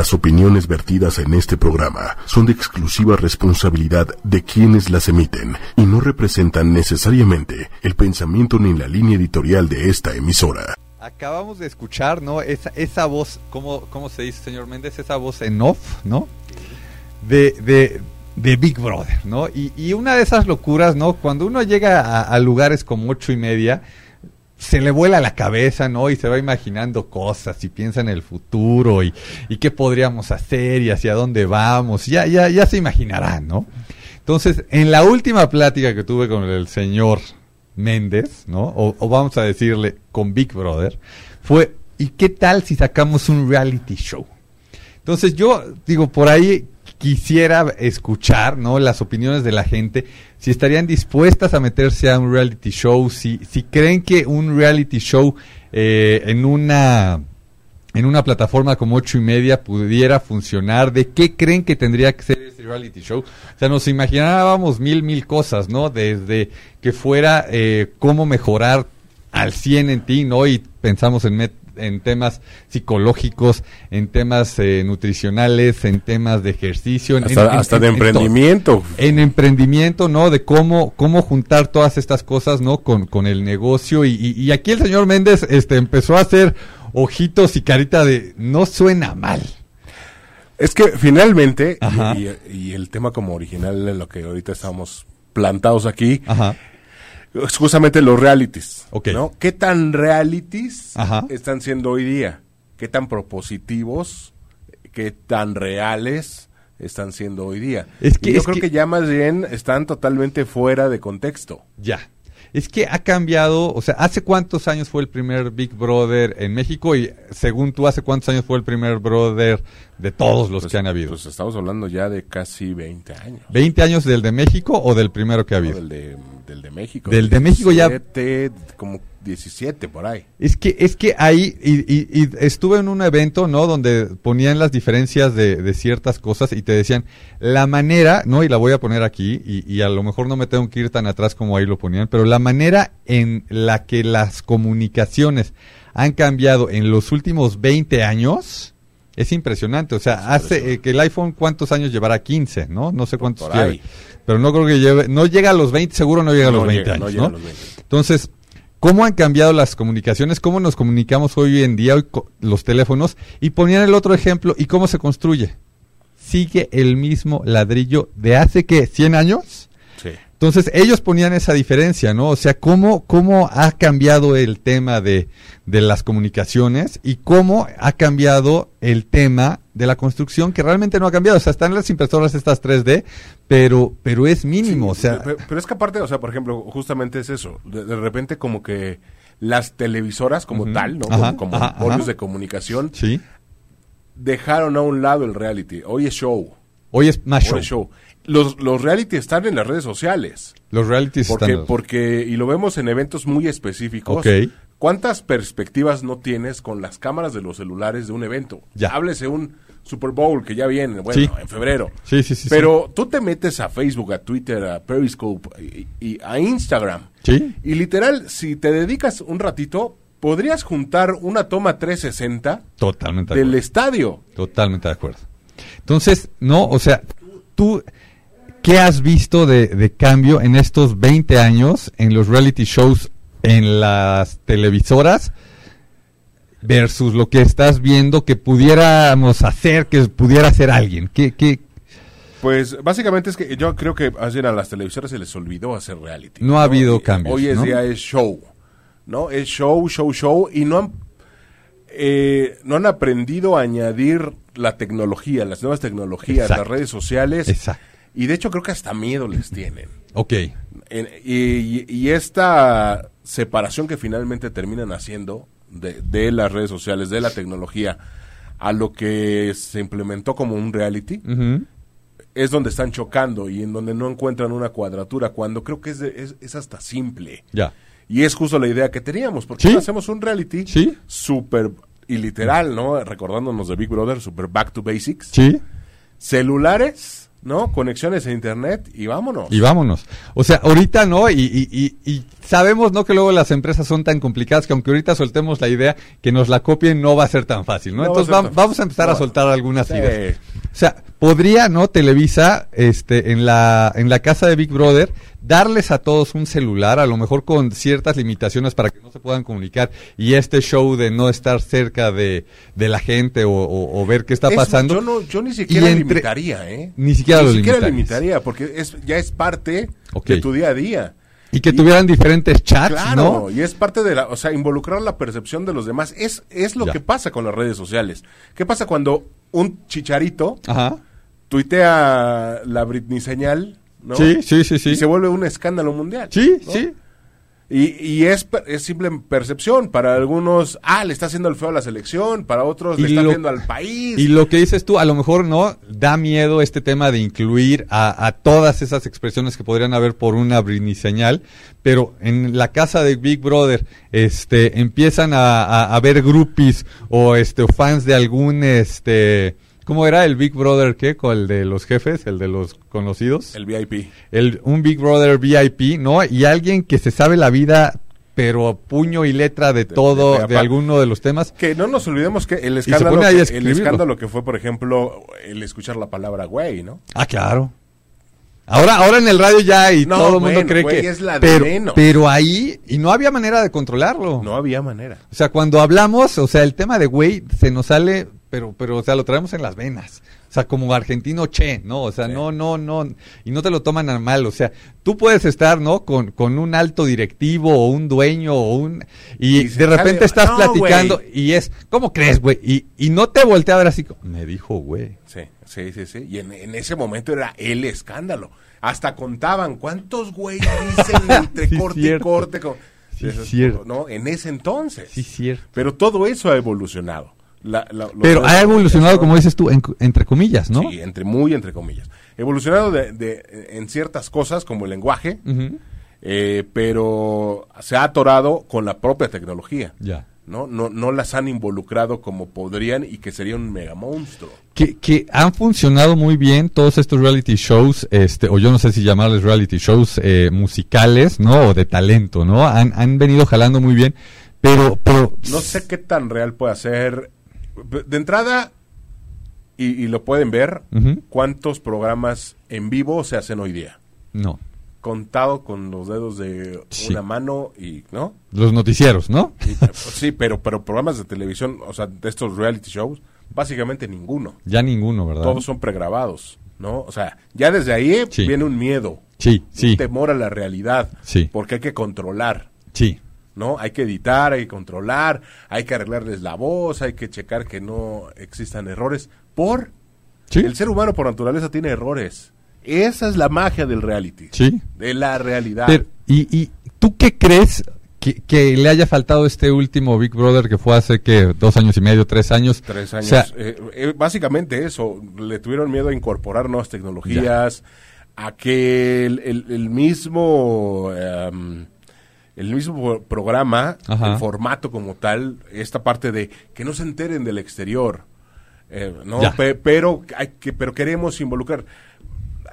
Las opiniones vertidas en este programa son de exclusiva responsabilidad de quienes las emiten y no representan necesariamente el pensamiento ni la línea editorial de esta emisora. Acabamos de escuchar, ¿no? Esa, esa voz, ¿cómo, ¿cómo se dice, señor Méndez? Esa voz en off, ¿no? De, de, de Big Brother, ¿no? Y, y, una de esas locuras, ¿no? Cuando uno llega a, a lugares como ocho y media, se le vuela la cabeza, ¿no? Y se va imaginando cosas y piensa en el futuro y, y qué podríamos hacer y hacia dónde vamos. Ya, ya, ya se imaginarán, ¿no? Entonces, en la última plática que tuve con el señor Méndez, ¿no? O, vamos a decirle con Big Brother, fue, ¿y qué tal si sacamos un reality show? Entonces yo digo, por ahí quisiera escuchar, ¿no? Las opiniones de la gente, si estarían dispuestas a meterse a un reality show, si, si creen que un reality show eh, en una en una plataforma como ocho y media pudiera funcionar, ¿de qué creen que tendría que ser ese reality show? O sea, nos imaginábamos mil, mil cosas, ¿no? Desde que fuera eh, cómo mejorar al 100 en ti, ¿no? Y pensamos en, met en temas psicológicos, en temas eh, nutricionales, en temas de ejercicio, en, hasta, en, hasta en, de emprendimiento. En emprendimiento, ¿no? De cómo, cómo juntar todas estas cosas, ¿no? Con, con el negocio. Y, y, y aquí el señor Méndez este, empezó a hacer ojitos y carita de no suena mal. Es que finalmente, y, y, el tema como original en lo que ahorita estamos plantados aquí, Ajá. Justamente los realities. Okay. ¿no? ¿Qué tan realities Ajá. están siendo hoy día? ¿Qué tan propositivos? ¿Qué tan reales están siendo hoy día? Es que, y yo creo que... que ya más bien están totalmente fuera de contexto. Ya. Es que ha cambiado, o sea, ¿hace cuántos años fue el primer Big Brother en México? Y según tú, ¿hace cuántos años fue el primer Brother de todos los pues, que han habido? Pues estamos hablando ya de casi 20 años. ¿20 años del de México o del primero que ha habido? No, del, de, del de México. Del de México ya... Como 17 por ahí. Es que, es que ahí, y, y, y, estuve en un evento, ¿no? Donde ponían las diferencias de, de, ciertas cosas y te decían la manera, ¿no? Y la voy a poner aquí, y, y, a lo mejor no me tengo que ir tan atrás como ahí lo ponían, pero la manera en la que las comunicaciones han cambiado en los últimos 20 años es impresionante. O sea, hace eh, que el iPhone, ¿cuántos años llevará? 15, ¿no? No sé cuántos ahí. Pero no creo que lleve, no llega a los 20, seguro no llega a los no 20 llega, años, no, llega ¿no? A los 20. Entonces, cómo han cambiado las comunicaciones, cómo nos comunicamos hoy en día, hoy los teléfonos, y ponían el otro ejemplo, y cómo se construye. Sigue el mismo ladrillo de hace que 100 años. Sí. Entonces ellos ponían esa diferencia, ¿no? O sea, cómo, cómo ha cambiado el tema de, de las comunicaciones y cómo ha cambiado el tema de la construcción, que realmente no ha cambiado. O sea, están las impresoras estas 3D, pero, pero es mínimo. Sí, o sea, pero, pero, es que aparte, o sea, por ejemplo, justamente es eso. De, de repente como que las televisoras como uh -huh. tal, ¿no? Ajá, como ajá, como ajá. de comunicación, sí. dejaron a un lado el reality. Hoy es show. Hoy es más show. Hoy es show. Los, los reality están en las redes sociales. Los porque, están. Porque, y lo vemos en eventos muy específicos. Okay. ¿Cuántas perspectivas no tienes con las cámaras de los celulares de un evento? Ya. Háblese un Super Bowl que ya viene, bueno, sí. en febrero. Sí, sí, sí. Pero sí. tú te metes a Facebook, a Twitter, a Periscope y, y a Instagram. Sí. Y literal, si te dedicas un ratito, podrías juntar una toma 360 Totalmente del de estadio. Totalmente de acuerdo. Entonces, no, o sea, tú, ¿qué has visto de, de, cambio en estos 20 años en los reality shows en las televisoras versus lo que estás viendo que pudiéramos hacer, que pudiera hacer alguien? ¿Qué, qué, pues básicamente es que yo creo que a las televisoras se les olvidó hacer reality. No, ¿no? ha habido cambios. Hoy es ¿no? día es show, ¿no? Es show, show, show y no han eh, no han aprendido a añadir la tecnología, las nuevas tecnologías, Exacto. las redes sociales. Exacto. Y de hecho creo que hasta miedo les tienen. Ok. En, y, y, esta separación que finalmente terminan haciendo de, de, las redes sociales, de la tecnología, a lo que se implementó como un reality, uh -huh. es donde están chocando y en donde no encuentran una cuadratura, cuando creo que es, de, es, es hasta simple. Ya. Y es justo la idea que teníamos, porque ¿Sí? hacemos un reality ¿Sí? súper y literal, ¿no? Recordándonos de Big Brother, super back to basics. Sí. Celulares, ¿no? Conexiones a internet y vámonos. Y vámonos. O sea, ahorita no, y, y, y, y sabemos, ¿no? Que luego las empresas son tan complicadas que aunque ahorita soltemos la idea que nos la copien, no va a ser tan fácil, ¿no? No va a Entonces tan vamos a empezar a soltar algunas Sí. ideas. O sea, podría, ¿no? Televisa, este, en la, en la casa de Big Brother, darles a todos un celular, a lo mejor con ciertas limitaciones para que no se puedan comunicar, y este show de no estar cerca de, de la gente o, o- o ver qué está Es- pasando. Yo, no, yo ni siquiera entre- limitaría, ¿eh? Ni siquiera lo siquiera limitaría, porque es, ya es parte de tu día a día. Y que tuvieran diferentes chats, Claro, ¿no? y es parte de la, o sea, involucrar la percepción de los demás. Es, es lo Ya. que pasa con las redes sociales. ¿Qué pasa cuando un chicharito Ajá. tuitea la Britney señal, ¿no? Sí, sí, sí, sí. Y se vuelve un escándalo mundial. Sí, ¿no? sí. Y, y es, es simple percepción. Para algunos, ah, le está haciendo el feo a la selección. Para otros, le Y está lo- haciendo al país. Y lo que dices tú, a lo mejor no da miedo este tema de incluir a, a todas esas expresiones que podrían haber por una Britney señal, pero en la casa de Big Brother, este, empiezan a, a, a ver groupies o este fans de algún, este, ¿cómo era el Big Brother qué? Con el de los jefes, el de los conocidos, El VIP. el, un Big Brother VIP, ¿no? Y alguien que se sabe la vida pero puño y letra de todo, de alguno de los temas. Que no nos olvidemos que el escándalo, que, el escándalo que fue, por ejemplo, el escuchar la palabra güey, ¿no? Ah, claro. Ahora, ahora en el radio ya y No, todo el mundo cree güey, que es la de pero, menos. pero ahí y no había manera de controlarlo. No había manera. O sea, cuando hablamos, o sea, el tema de güey se nos sale, pero pero o sea, lo traemos en las venas. O sea, como argentino che, ¿no? O sea, Sí. no, no, no, y no te lo toman a mal. O sea, tú puedes estar, ¿no? Con, con un alto directivo o un dueño o un... Y, de repente sale, estás "No, platicando güey". y es, ¿cómo crees, güey? Y, y no te voltea a ver así, me dijo, güey. Sí, sí, sí, sí. Y en, en ese momento era el escándalo. Hasta contaban cuántos güeyes dicen entre Sí, corte cierto. y corte. con- Sí, Dices, cierto. No, en ese entonces. Sí, cierto. Pero todo eso ha evolucionado. La- la- los Pero ha evolucionado, como dices tú, en- entre comillas, ¿no? Sí, entre muy entre comillas. Evolucionado de, de- en ciertas cosas como el lenguaje, eh, pero se ha atorado con la propia tecnología. Ya. ¿no? No, no las han involucrado como podrían y que sería un mega monstruo. Que, que han funcionado muy bien todos estos reality shows, este, o yo no sé si llamarles reality shows eh, musicales, ¿no? O de talento, ¿no? Han, han venido jalando muy bien, pero, pero No sé qué tan real puede ser. De entrada, y, y lo pueden ver, cuántos programas en vivo se hacen hoy día. no. Contado con los dedos de Sí. una mano y, ¿no? Los noticieros, ¿no? Y, pues, sí, pero, pero programas de televisión, o sea, de estos reality shows, básicamente ninguno. Ya ninguno, ¿verdad? Todos son pregrabados, ¿no? O sea, ya desde ahí Sí. viene un miedo, Sí, sí, un temor a la realidad, Sí. porque hay que controlar. sí. ¿No? Hay que editar, hay que controlar, hay que arreglarles la voz, hay que checar que no existan errores. Por Sí. el ser humano por naturaleza tiene errores. Esa es la magia del reality. Sí. De la realidad. Pero, ¿y, ¿Y tú qué crees que, que le haya faltado este último Big Brother que fue hace, que dos años y medio, tres años? Tres O años. sea, Eh, eh, básicamente eso. Le tuvieron miedo a incorporar nuevas tecnologías, a que el, el- el mismo... em, el mismo programa, Ajá. el formato como tal, esta parte de que no se enteren del exterior, eh, ¿no? Pe- pero hay que, pero queremos involucrar.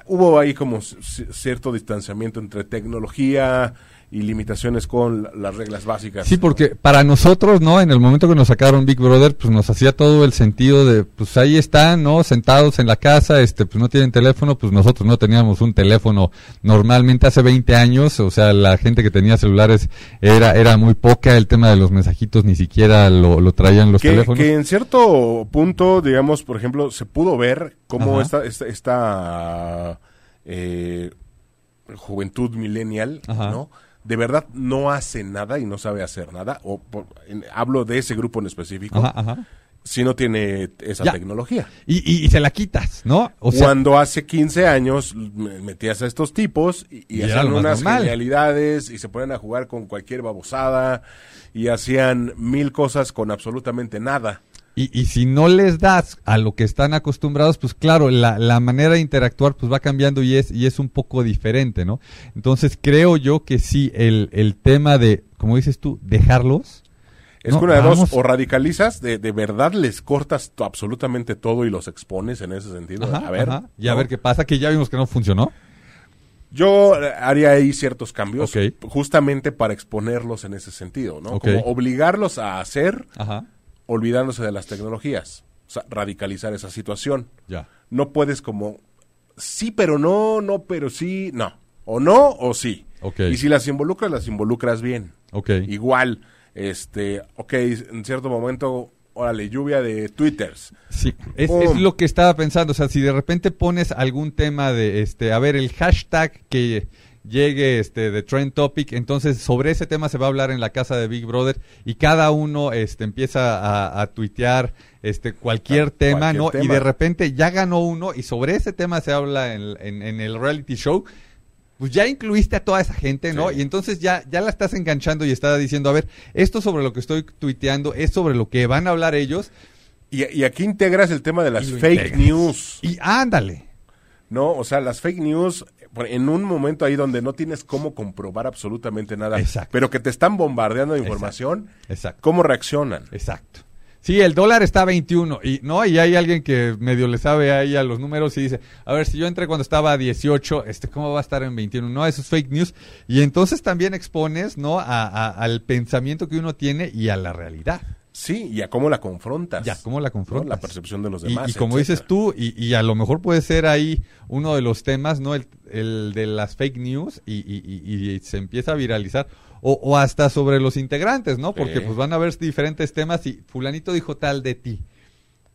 Hubo ahí como cierto distanciamiento entre tecnología y limitaciones con la- las reglas básicas. Sí, porque para nosotros, ¿no? En el momento que nos sacaron Big Brother, pues nos hacía todo el sentido de, pues ahí están, ¿no? Sentados en la casa, este, pues no tienen teléfono, pues nosotros no teníamos un teléfono normalmente hace 20 años, o sea, la gente que tenía celulares era, era muy poca, el tema de los mensajitos ni siquiera lo, lo traían los que, teléfonos. que en cierto punto, digamos, por ejemplo, se pudo ver cómo Ajá. esta, esta, esta, eh, juventud millennial, Ajá. ¿no? De verdad no hace nada y no sabe hacer nada, o por- en- hablo de ese grupo en específico, Ajá, ajá. si no tiene esa Ya. tecnología. Y, y, y se la quitas, ¿no? O sea, Cuando hace 15 años me- metías a estos tipos y, y hacían unas normal. genialidades y se ponían a jugar con cualquier babosada y hacían mil cosas con absolutamente nada. Y, y si no les das a lo que están acostumbrados, pues claro, la, la manera de interactuar pues va cambiando y es, y es un poco diferente, ¿no? Entonces creo yo que sí, el, el tema de, como dices tú, dejarlos, Es No, que una de dos, o radicalizas, de, de verdad les cortas absolutamente todo y los expones en ese sentido. Ajá, a ver. ajá. Y a ver qué pasa, que ya vimos que no funcionó. Yo eh, haría ahí ciertos cambios justamente para exponerlos en ese sentido, ¿no? Como obligarlos a hacer Ajá. Olvidándose de las tecnologías. O sea, radicalizar esa situación. Ya. No puedes como sí, pero no, no, pero sí, no. O no, o sí. Ok. Y si las involucras, las involucras bien. Ok. Igual, este, ok, en cierto momento, órale, lluvia de twitters. Sí, es, es lo que estaba pensando. O sea, si de repente pones algún tema de, este, a ver, el hashtag que llegue este de trend topic, entonces sobre ese tema se va a hablar en la casa de Big Brother y cada uno este empieza a, a tuitear este cualquier Ah, tema, cualquier ¿no? tema. Y de repente ya ganó uno y sobre ese tema se habla en, en- en el reality show. Pues ya incluiste a toda esa gente, ¿no? Sí. Y entonces ya, ya la estás enganchando y está diciendo, a ver, esto sobre lo que estoy tuiteando es sobre lo que van a hablar ellos. Y, y aquí integras el tema de las fake integras. news. Y ándale. ¿no? O sea, las fake news, en un momento ahí donde no tienes cómo comprobar absolutamente nada, Exacto. pero que te están bombardeando de información, Exacto. ¿cómo reaccionan? Exacto. Sí, el dólar está a 21 y no y hay alguien que medio le sabe ahí a los números y dice, a ver, si yo entré cuando estaba a 18, este cómo va a estar en 21? No, eso es fake news y entonces también expones, ¿no? A, a- al pensamiento que uno tiene y a la realidad. Sí, y a cómo la confrontas. Ya, ¿cómo la ¿no? confrontas? La percepción de los demás. y como etcétera. dices tú, y, y a lo mejor puede ser ahí uno de los temas, ¿no? El, el de las fake news y, y- se empieza a viralizar. O, o hasta sobre los integrantes, ¿no? Porque Sí. pues van a ver diferentes temas y fulanito dijo tal de ti.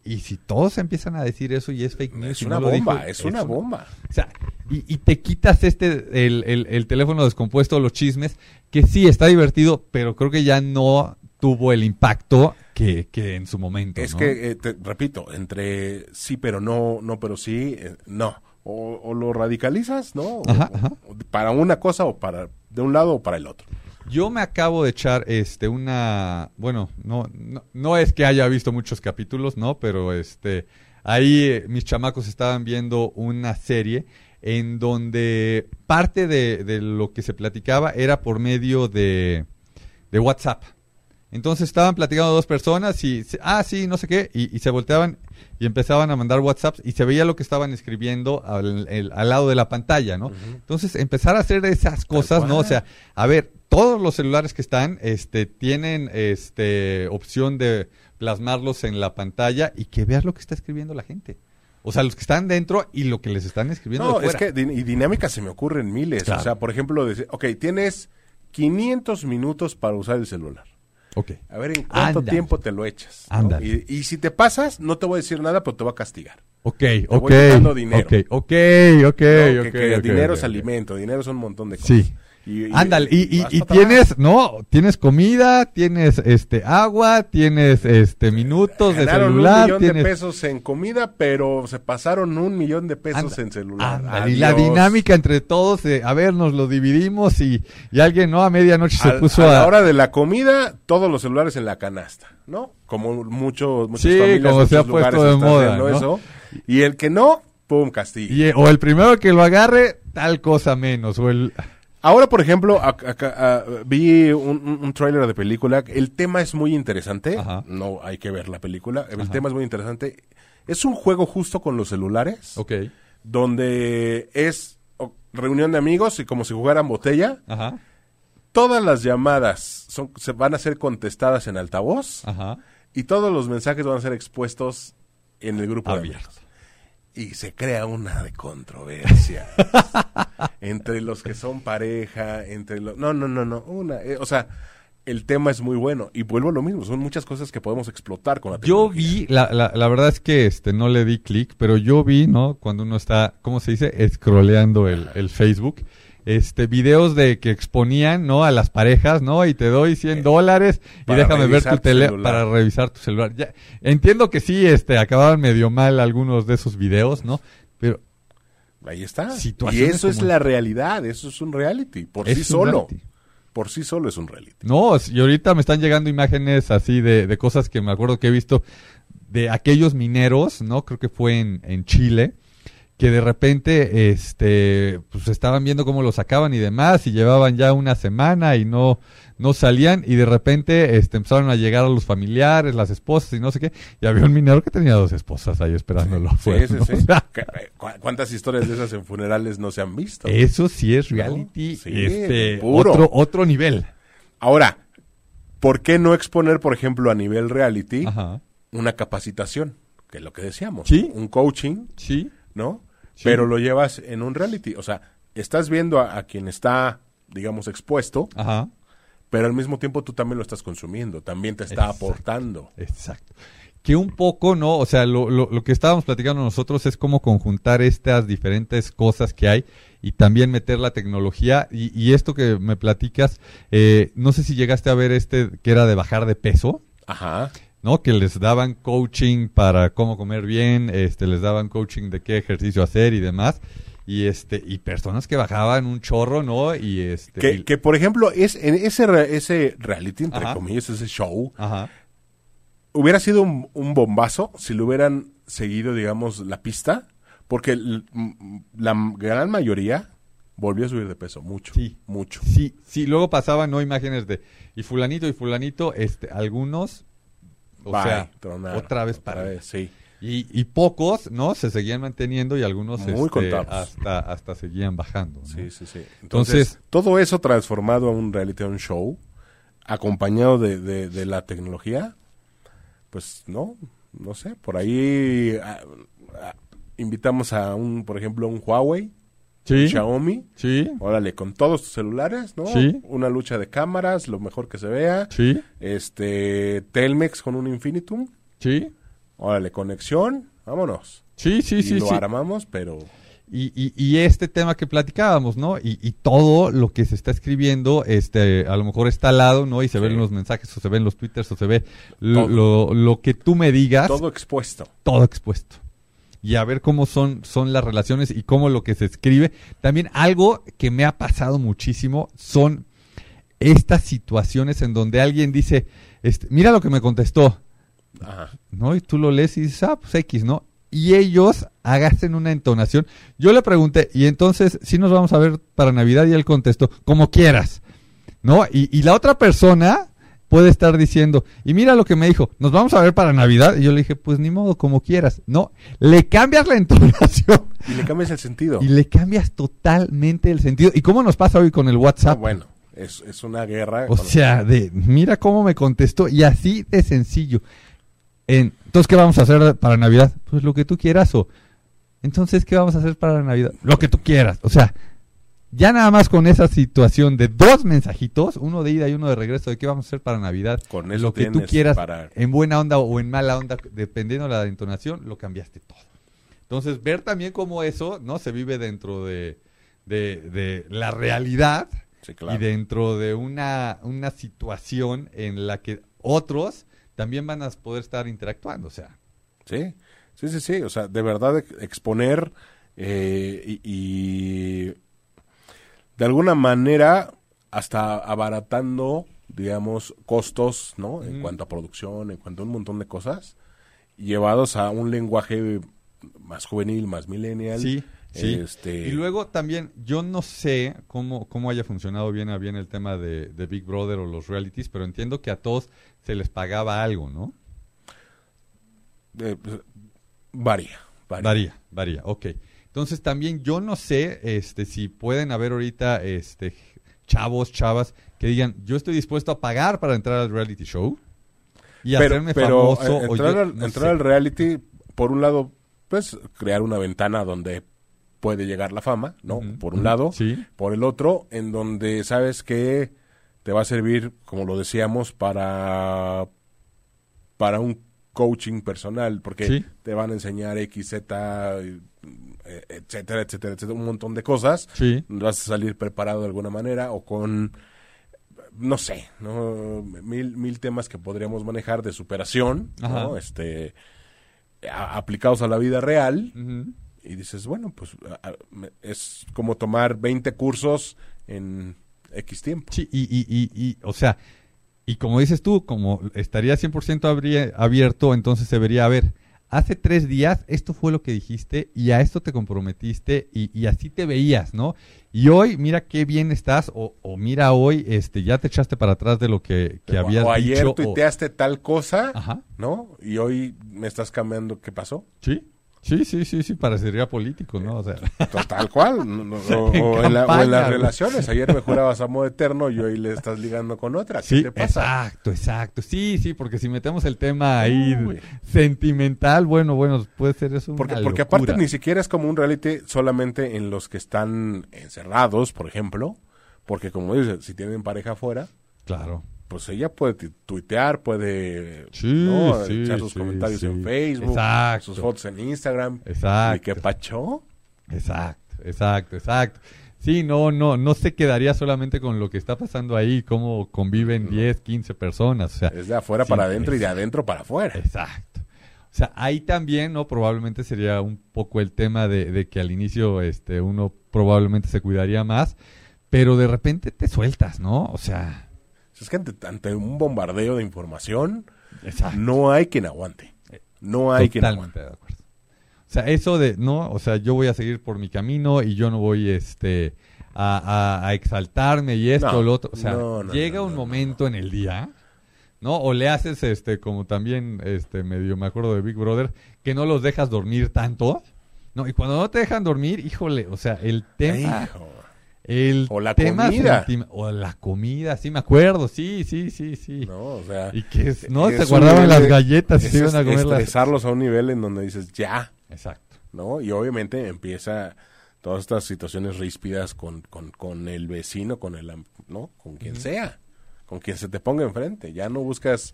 Y si todos empiezan a decir eso y es fake news. Es una no bomba, dijo, es una bomba. o sea, y, y te quitas este, el, el- el teléfono descompuesto, los chismes, que sí está divertido, pero creo que ya no tuvo el impacto que, que en su momento. Es ¿no? que, eh, te repito, entre sí pero no, no pero sí, eh, no. O, o lo radicalizas, ¿no? O- Ajá, o- ajá. o para una cosa o para de un lado o para el otro. Yo me acabo de echar este una, bueno, no, no, no es que haya visto muchos capítulos, ¿no? Pero este ahí eh, mis chamacos estaban viendo una serie en donde parte de, de lo que se platicaba era por medio de, de WhatsApp. Entonces estaban platicando dos personas y, ah, sí, no sé qué, y, y se volteaban y empezaban a mandar WhatsApps y se veía lo que estaban escribiendo al, el- al lado de la pantalla, ¿no? Entonces empezar a hacer esas cosas, ¿no? O sea, a ver, todos los celulares que están, este, tienen, este, opción de plasmarlos en la pantalla y que veas lo que está escribiendo la gente. O sea, los que están dentro y lo que les están escribiendo No, de es que y dinámicas se me ocurren miles. Claro. O sea, por ejemplo, decir, ok, tienes 500 minutos para usar el celular. Ok. A ver en cuánto tiempo te lo echas. ¿no? Y, y si te pasas, no te voy a decir nada, pero te voy a castigar. Ok, voy ok. quitando dinero. Ok, ok, ok, ¿no? ok. que, que ok, dinero es alimento, dinero es un montón de cosas. Sí. Y- y- Ándale, y, tienes, no, tienes comida, tienes este agua, tienes este minutos de Ganaron celular, un millón tienes de pesos en comida, pero se pasaron un millón de pesos Anda- en celular. ándale, y la dinámica entre todos, a ver, nos lo dividimos y, y alguien, ¿no? A medianoche se puso a a... la hora de la comida, todos los celulares en la canasta, ¿no? Como muchos, muchas Sí, familias, como se ha muchos puesto de moda, ¿no? eso. Y el que no, pum, castigo. y- o el primero que lo agarre, tal cosa menos, o el... Ahora, por ejemplo, acá, ah, vi un, un, tráiler de película. El tema es muy interesante. Ajá. No hay que ver la película. El Ajá. tema es muy interesante. Es un juego justo con los celulares, Ok, donde es reunión de amigos y como si jugaran botella. ajá, Todas las llamadas son, se van a ser contestadas en altavoz ajá. y todos los mensajes van a ser expuestos en el grupo de Abierto. amigos. Y se crea una de controversia entre los que son pareja, entre los... No, no, no, no. Una, eh, o sea, el tema es muy bueno. Y vuelvo a lo mismo, son muchas cosas que podemos explotar con la Yo tecnología. vi, la, la, la verdad es que este no le di clic, pero yo vi, ¿no? Cuando uno está, ¿cómo se dice? Scrolleando el, el Facebook, este, videos de que exponían, ¿no? A las parejas, ¿no? Y te doy 100 dólares y Eh, déjame ver tu celular. para revisar tu celular. Ya, entiendo que sí, este, acababan medio mal algunos de esos videos, ¿no? Pero Ahí está. Y eso es la realidad, eso es un reality, por Es sí solo. reality. Por sí solo es un reality. No, y ahorita me están llegando imágenes así de, de cosas que me acuerdo que he visto de aquellos mineros, ¿no? Creo que fue en, en Chile, que de repente este pues estaban viendo cómo lo sacaban y demás y llevaban ya una semana y no no salían y de repente este empezaron a llegar a los familiares, las esposas y no sé qué, y había un minero que tenía dos esposas ahí esperándolo Sí, afuera, sí, ¿no? sí. O sea, ¿Cu- cu- ¿Cuántas historias de esas en funerales no se han visto? eso sí es reality Sí, este puro. otro otro nivel. Ahora, ¿por qué no exponer, por ejemplo, a nivel reality Ajá. una capacitación? Que es lo que decíamos. Sí. Un coaching, Sí. ¿no? Sí. Pero lo llevas en un reality. O sea, estás viendo a, a quien está, digamos, expuesto, Ajá. pero al mismo tiempo tú también lo estás consumiendo, también te está Exacto. aportando. Exacto. Que un poco, ¿no? O sea, lo, lo, lo que estábamos platicando nosotros es cómo conjuntar estas diferentes cosas que hay y también meter la tecnología. Y, y esto que me platicas, eh, no sé si llegaste a ver este que era de bajar de peso, Ajá. ¿no? Que les daban coaching para cómo comer bien, este, les daban coaching de qué ejercicio hacer y demás. Y este, y personas que bajaban un chorro, ¿no? Y este. Que, y- que, por ejemplo, es en ese, ese reality, entre Ajá. comillas, ese show, Ajá. hubiera sido un, un bombazo si le hubieran seguido, digamos, la pista, porque la gran mayoría volvió a subir de peso, mucho, Sí. mucho. Sí, sí, luego pasaban no imágenes de y fulanito y fulanito, este, algunos, o Bye, sea, tronaron, otra vez otra para vez, sí. y, y pocos, ¿no? Se seguían manteniendo y algunos Muy este, hasta hasta seguían bajando. ¿no? Sí, sí, sí. Entonces, Entonces- todo eso transformado a un reality, a un show, acompañado de, de- de la tecnología, pues no, no sé, por ahí ah, ah, invitamos a un, por ejemplo, un Huawei, Sí, Xiaomi, sí, órale, con todos tus celulares, ¿no? Sí. Una lucha de cámaras, lo mejor que se vea, sí, este, Telmex con un Infinitum, sí, órale, conexión, vámonos. sí, sí, y sí, lo sí. armamos, pero... Y, y, y este tema que platicábamos, ¿no? Y, y todo lo que se está escribiendo, este, a lo mejor está al lado, ¿no? Y se Sí. ven los mensajes, o se ven los twitters, o se ve lo, lo, lo que tú me digas. Todo expuesto. todo expuesto. Y a ver cómo son, son las relaciones y cómo lo que se escribe. También algo que me ha pasado muchísimo son estas situaciones en donde alguien dice, este, mira lo que me contestó, Ajá. ¿no? Y tú lo lees y dices, ah, pues X, ¿no? Y ellos hacen una entonación. Yo le pregunté, y entonces, si nos vamos a ver para Navidad? Y él contestó, como quieras, ¿no? Y, y la otra persona puede estar diciendo, y mira lo que me dijo, nos vamos a ver para Navidad. Y yo le dije, pues ni modo, como quieras. No, le cambias la entonación Y le cambias el sentido. y le cambias totalmente el sentido. ¿Y cómo nos pasa hoy con el Ah, WhatsApp? bueno, es, es una guerra. O sea, de mira cómo me contestó y así de sencillo. En, entonces, ¿qué vamos a hacer para Navidad? Pues lo que tú quieras o entonces, ¿qué vamos a hacer para Navidad? Lo que tú quieras. O sea, ya nada más con esa situación de dos mensajitos, uno de ida y uno de regreso, de qué vamos a hacer para Navidad, Con eso lo que tú quieras, para- en buena onda o en mala onda, dependiendo de la entonación, lo cambiaste todo. Entonces, ver también cómo eso, ¿no? Se vive dentro de, de, de la realidad Sí, claro. y dentro de una, una situación en la que otros también van a poder estar interactuando. O sea, Sí, sí, sí, sí. O sea, de verdad ex- exponer eh, y, y de alguna manera hasta abaratando, digamos, costos, ¿no? En cuanto a producción, en cuanto a un montón de cosas, llevados a un lenguaje más juvenil, más millennial. sí, sí. Este, Y luego también, yo no sé cómo, cómo haya funcionado bien a bien el tema de, de Big Brother o los realities, pero entiendo que a todos se les pagaba algo, ¿no? eh, pues, varía, varía. Varía, varía, ok. Entonces también yo no sé este, si pueden haber ahorita este, chavos, chavas, que digan, yo estoy dispuesto a pagar para entrar al reality show y pero, hacerme pero, famoso. eh, o entrar, yo- al, no entrar al reality, por un lado, pues crear una ventana donde puede llegar la fama, ¿no? Por un lado. Sí, Por el otro, en donde sabes que te va a servir, como lo decíamos, para, para un coaching personal, porque Sí. te van a enseñar X, Z, eh, etcétera, etcétera, etcétera, un montón de cosas. sí, Vas a salir preparado de alguna manera o con, no sé, ¿no? Mil, mil temas que podríamos manejar de superación. Este, a- aplicados a la vida real. Y dices, bueno, pues a- es como tomar 20 cursos en X tiempo. sí, y, y, y, y, o sea, y como dices tú, como estaría 100% abri- abierto, entonces se vería, a ver, hace tres días esto fue lo que dijiste y a esto te comprometiste y, y así te veías, ¿no? Y hoy, mira qué bien estás, o, o mira hoy, este, ya te echaste para atrás de lo que, que o, habías o ayer dicho. tuiteaste tal cosa, Ajá. ¿no? Y hoy me estás cambiando qué pasó. Sí, sí, sí, sí, sí, parecería político, ¿no? O sea, Tal cual. o, En o en la- o en campaña, las relaciones. Ayer me jurabas amor eterno y hoy le estás ligando con otra. ¿Qué sí, te pasa? exacto, exacto. Sí, sí, porque si metemos el tema ahí Uy. sentimental, bueno, bueno, puede ser eso Porque, una porque aparte ni siquiera es como un reality solamente en los que están encerrados, por ejemplo. Porque como dices, si tienen pareja afuera, Claro. Pues ella puede tu- tuitear, puede Sí, ¿no? sí, echar sus sí, comentarios en Facebook, Exacto. sus fotos en Instagram. Exacto. ¿Y qué pacho? Exacto, exacto, exacto. Sí, no, no, no se quedaría solamente con lo que está pasando ahí, cómo conviven 10, 15 personas, o sea, Es de afuera para adentro y de adentro para afuera. exacto. O sea, ahí también, ¿no? Probablemente sería un poco el tema de, de que al inicio este, uno probablemente se cuidaría más, pero de repente te sueltas, ¿no? O sea, Es que ante, ante un bombardeo de información, exacto. no hay quien aguante. No hay quien Totalmente aguante. de acuerdo. O sea, eso de, no, o sea, yo voy a seguir por mi camino y yo no voy, este, a, a- a exaltarme y esto No, o lo otro. O sea, no, no, llega un momento en el día, ¿no? O le haces, este, como también, este, medio me acuerdo de Big Brother, que no los dejas dormir tanto. No, y cuando no te dejan dormir, híjole, o sea, el tema, Hijo. El O la tema comida. o la comida, sí me acuerdo, sí, sí, sí, sí. No, o sea, Y que, no, se guardaban las galletas y se iban a comer las... a un nivel en donde dices ya, Exacto. ¿no? Y obviamente empieza todas estas situaciones ríspidas con, con, con el vecino, con el, ¿no? Con quien sea, con quien se te ponga enfrente. Ya no buscas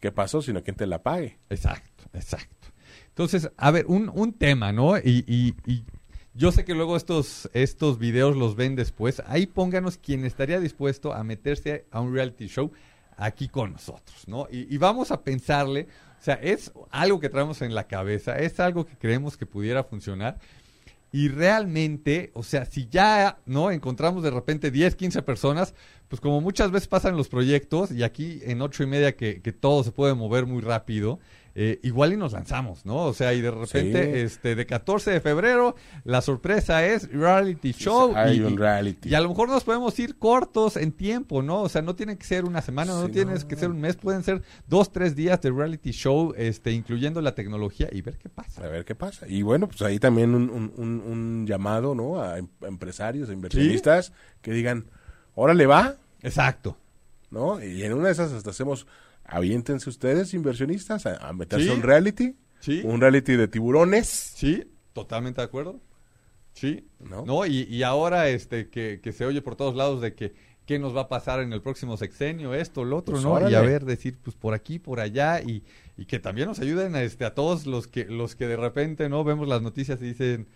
qué pasó, sino quien te la pague. Exacto, exacto. Entonces, a ver, un, un tema, ¿no? Y, y- y yo sé que luego estos, estos videos los ven después. Ahí pónganos quien estaría dispuesto a meterse a un reality show aquí con nosotros, ¿no? Y, y vamos a pensarle, o sea, es algo que traemos en la cabeza, es algo que creemos que pudiera funcionar. Y realmente, o sea, si ya no encontramos de repente 10, 15 personas, pues como muchas veces pasan los proyectos, y aquí en ocho y media que, que todo se puede mover muy rápido, eh, igual y nos lanzamos, ¿no? O sea, y de repente, Sí. este, de 14 de febrero, la sorpresa es reality show. Hay y, un reality. y a lo mejor nos podemos ir cortos en tiempo, ¿no? O sea, no tiene que ser una semana, no tienes no. que ser un mes, pueden ser dos, tres días de reality show, este, incluyendo la tecnología y ver qué pasa. A ver qué pasa. Y bueno, pues ahí también un, un, un- un llamado, ¿no? A em- a empresarios, a inversionistas que digan, órale va, Exacto. ¿no? Y en una de esas hasta hacemos, aviéntense ustedes, inversionistas, a, a meterse Sí. a un reality, Sí. un reality de tiburones, Sí, totalmente de acuerdo. Sí, ¿no? ¿no? Y, y ahora este que, que se oye por todos lados de que qué nos va a pasar en el próximo sexenio, esto, lo otro, Pues ¿no? órale. Y a ver, decir, pues por aquí, por allá, y, y que también nos ayuden a, este, a todos los que, los que de repente, ¿no? Vemos las noticias y dicen,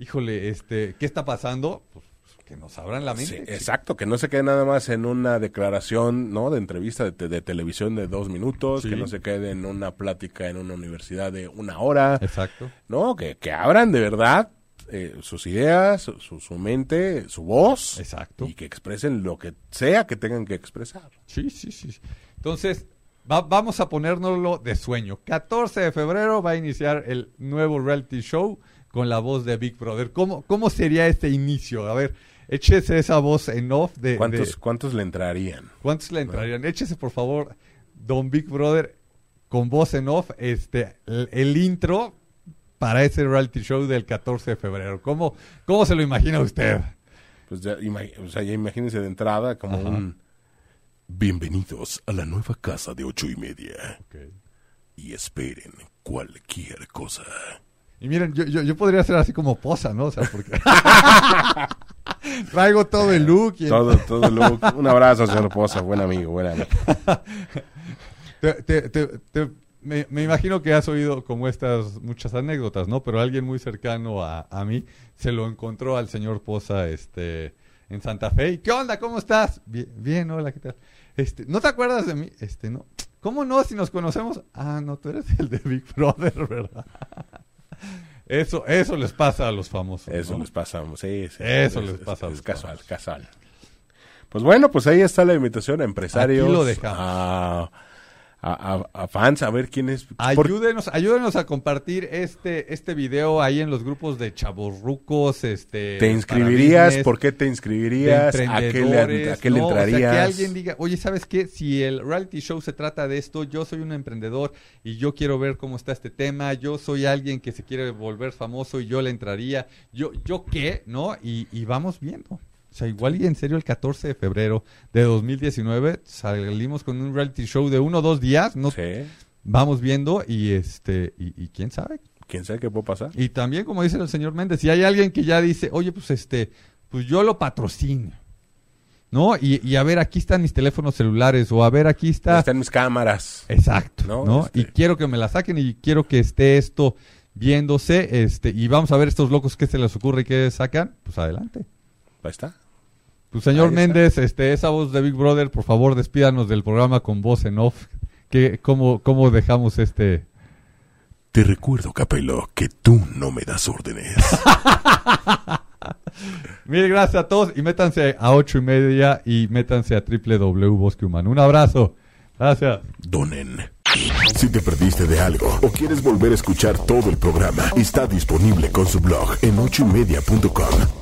híjole, este, ¿qué está pasando? Pues que nos abran la Sí, mente. exacto, que no se quede nada más en una declaración, ¿no? De entrevista de, te- de televisión de dos minutos, Sí. que no se quede en una plática en una universidad de una hora, Exacto. ¿no? Que, que abran de verdad eh, sus ideas, su, su mente, su voz, Exacto. y que expresen lo que sea que tengan que expresar. Sí, sí, sí. Entonces, va- vamos a ponérnoslo de sueño. 14 de febrero va a iniciar el nuevo reality show con la voz de Big Brother. ¿Cómo, cómo sería este inicio? A ver, échese esa voz en off de... ¿Cuántos, de- ¿Cuántos le entrarían? ¿Cuántos le entrarían? Échese, por favor, Don Big Brother, con voz en off, este, el, el intro para ese reality show del 14 de febrero. ¿Cómo, cómo se lo imagina usted? Pues ya, o sea, ya imagínense de entrada como Ajá. un... Bienvenidos a la nueva casa de ocho y media. Y esperen cualquier cosa. Y miren, yo, yo, yo podría ser así como posa, ¿no? O sea, porque traigo todo el look. Y Todo, todo lo- Un abrazo, señor Poza, buen amigo, buen amigo. Te- te- te- te- me, me imagino que has oído como estas muchas anécdotas, ¿no? Pero alguien muy cercano a, a mí se lo encontró al señor Poza este, en Santa Fe. ¿Y qué onda? ¿Cómo estás? Bien, bien, hola, ¿qué tal? Este, ¿No te acuerdas de mí? Este, no. ¿Cómo no? Si nos conocemos. Ah, no, tú eres el de Big Brother, ¿verdad? Eso, eso les pasa a los famosos. Eso ¿no? les pasa, sí, sí. Eso es- les es- pasa a Es, los casual, famosos. casual. Pues bueno, pues ahí está la invitación a empresarios. Aquí lo dejamos. A, a, a- a fans a ver quién es. por- Ayúdenos, ayúdenos a compartir este, este video ahí en los grupos de chavorrucos, este. ¿Te inscribirías? parabienes, ¿Por qué te inscribirías? ¿A qué le, a qué le ¿no? O sea, entrarías? que alguien diga, oye, ¿sabes qué? Si el reality show se trata de esto, yo soy un emprendedor y yo quiero ver cómo está este tema, yo soy alguien que se quiere volver famoso y yo le entraría, yo, yo qué, ¿no? Y, y vamos viendo. O sea, igual y en serio el 14 de febrero de 2019 salimos con un reality show de uno o dos días, no Sí. vamos viendo y este y, y quién sabe ¿Quién sabe qué puede pasar? y también como dice el señor Méndez si hay alguien que ya dice oye pues este pues yo lo patrocino no y, y a ver aquí están mis teléfonos celulares o a ver aquí está Están mis cámaras. exacto No, no, este- y quiero que me la saquen y quiero que esté esto viéndose este y vamos a ver estos locos que se les ocurre y que sacan pues adelante Ahí está. Pues señor. Méndez este esa voz de Big Brother por favor despídanos del programa con voz en off que cómo cómo dejamos este Te recuerdo, Capelo, que tú no me das órdenes. Mil gracias a todos y métanse a ocho y media y métanse a www Bosque Humano. Un abrazo. Gracias. Donen. Si te perdiste de algo o quieres volver a escuchar todo el programa, está disponible con su blog en ochoymedia.com.